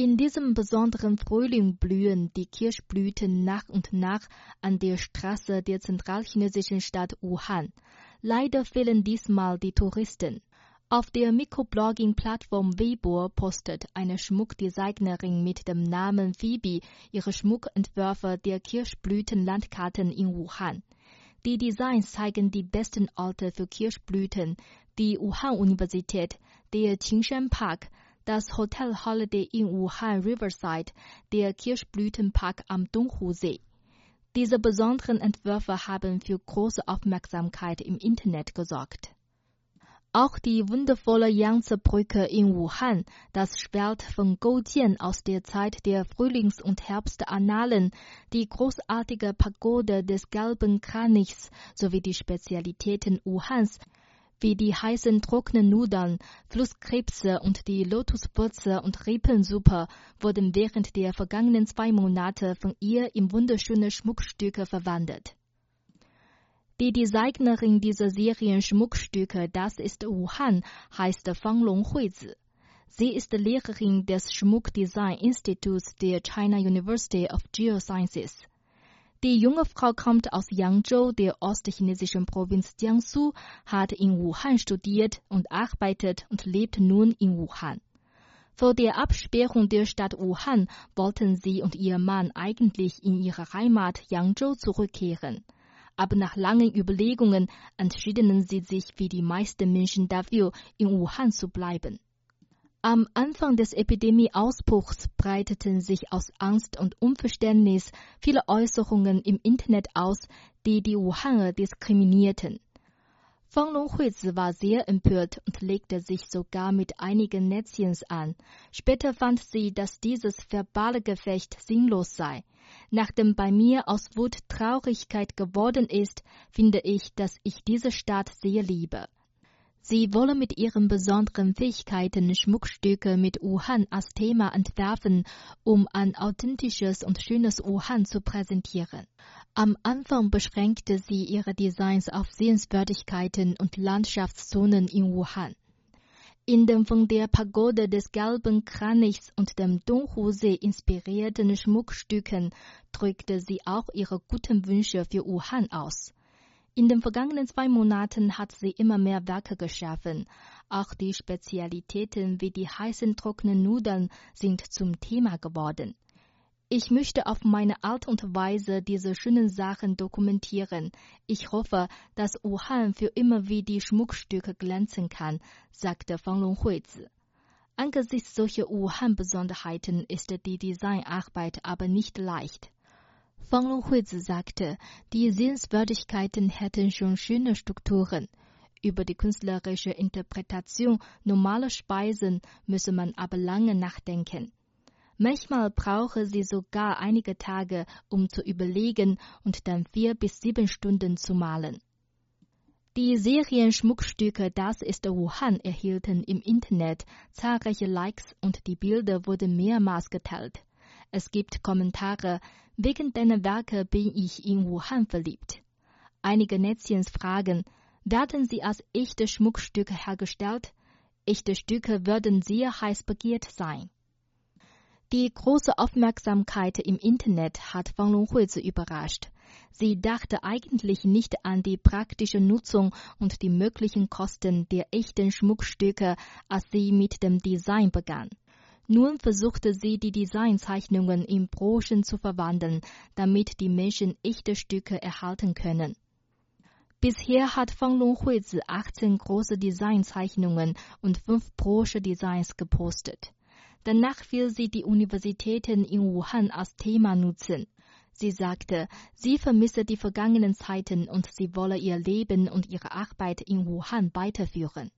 In diesem besonderen Frühling blühen die Kirschblüten nach und nach an der Straße der zentralchinesischen Stadt Wuhan. Leider fehlen diesmal die Touristen. Auf der Mikroblogging-Plattform Weibo postet eine Schmuckdesignerin mit dem Namen Phoebe ihre Schmuckentwürfe der Kirschblütenlandkarten in Wuhan. Die Designs zeigen die besten Orte für Kirschblüten, die Wuhan-Universität, der Qingshan Park, das Hotel Holiday in Wuhan Riverside, der Kirschblütenpark am Donghu-See. Diese besonderen Entwürfe haben für große Aufmerksamkeit im Internet gesorgt. Auch die wundervolle Yangtze-Brücke in Wuhan, das Schwert von Goujian aus der Zeit der Frühlings- und Herbstannalen, die großartige Pagode des gelben Kranichs sowie die Spezialitäten Wuhans wie die heißen trockenen Nudeln, Flusskrebse und die Lotuswurzel und Rippensuppe wurden während der vergangenen zwei Monate von ihr in wunderschöne Schmuckstücke verwandelt. Die Designerin dieser Serien Schmuckstücke, das ist Wuhan, heißt Fang Long Huizi. Sie ist Lehrerin des Schmuckdesign-Instituts der China University of Geosciences. Die junge Frau kommt aus Yangzhou, der ostchinesischen Provinz Jiangsu, hat in Wuhan studiert und arbeitet und lebt nun in Wuhan. Vor der Absperrung der Stadt Wuhan wollten sie und ihr Mann eigentlich in ihre Heimat Yangzhou zurückkehren. Aber nach langen Überlegungen entschieden sie sich wie die meisten Menschen dafür, in Wuhan zu bleiben. Am Anfang des Epidemieausbruchs breiteten sich aus Angst und Unverständnis viele Äußerungen im Internet aus, die die Wuhaner diskriminierten. Fang Longhuizi war sehr empört und legte sich sogar mit einigen Netzchens an. Später fand sie, dass dieses verbale Gefecht sinnlos sei. Nachdem bei mir aus Wut Traurigkeit geworden ist, finde ich, dass ich diese Stadt sehr liebe. Sie wollen mit ihren besonderen Fähigkeiten Schmuckstücke mit Wuhan als Thema entwerfen, um ein authentisches und schönes Wuhan zu präsentieren. Am Anfang beschränkte sie ihre Designs auf Sehenswürdigkeiten und Landschaftszonen in Wuhan. In den von der Pagode des gelben Kranichs und dem Donghu-See inspirierten Schmuckstücken drückte sie auch ihre guten Wünsche für Wuhan aus. In den vergangenen zwei Monaten hat sie immer mehr Werke geschaffen. Auch die Spezialitäten wie die heißen trockenen Nudeln sind zum Thema geworden. Ich möchte auf meine Art und Weise diese schönen Sachen dokumentieren. Ich hoffe, dass Wuhan für immer wie die Schmuckstücke glänzen kann, sagte Fang Longhuizi. Angesichts solcher Wuhan-Besonderheiten ist die Designarbeit aber nicht leicht. Fang Longhuizi sagte, die Sehenswürdigkeiten hätten schon schöne Strukturen. Über die künstlerische Interpretation normaler Speisen müsse man aber lange nachdenken. Manchmal brauche sie sogar einige Tage, um zu überlegen und dann vier bis sieben Stunden zu malen. Die Serienschmuckstücke Das ist Wuhan erhielten im Internet zahlreiche Likes und die Bilder wurden mehrmals geteilt. Es gibt Kommentare, wegen deiner Werke bin ich in Wuhan verliebt. Einige Netzchens fragen, werden sie als echte Schmuckstücke hergestellt? Echte Stücke würden sehr heiß begehrt sein. Die große Aufmerksamkeit im Internet hat Fang Longhuizi überrascht. Sie dachte eigentlich nicht an die praktische Nutzung und die möglichen Kosten der echten Schmuckstücke, als sie mit dem Design begann. Nun versuchte sie, die Designzeichnungen in Broschen zu verwandeln, damit die Menschen echte Stücke erhalten können. Bisher hat Fang Longhuizi 18 große Designzeichnungen und 5 Brosche-Designs gepostet. Danach will sie die Universitäten in Wuhan als Thema nutzen. Sie sagte, sie vermisse die vergangenen Zeiten und sie wolle ihr Leben und ihre Arbeit in Wuhan weiterführen.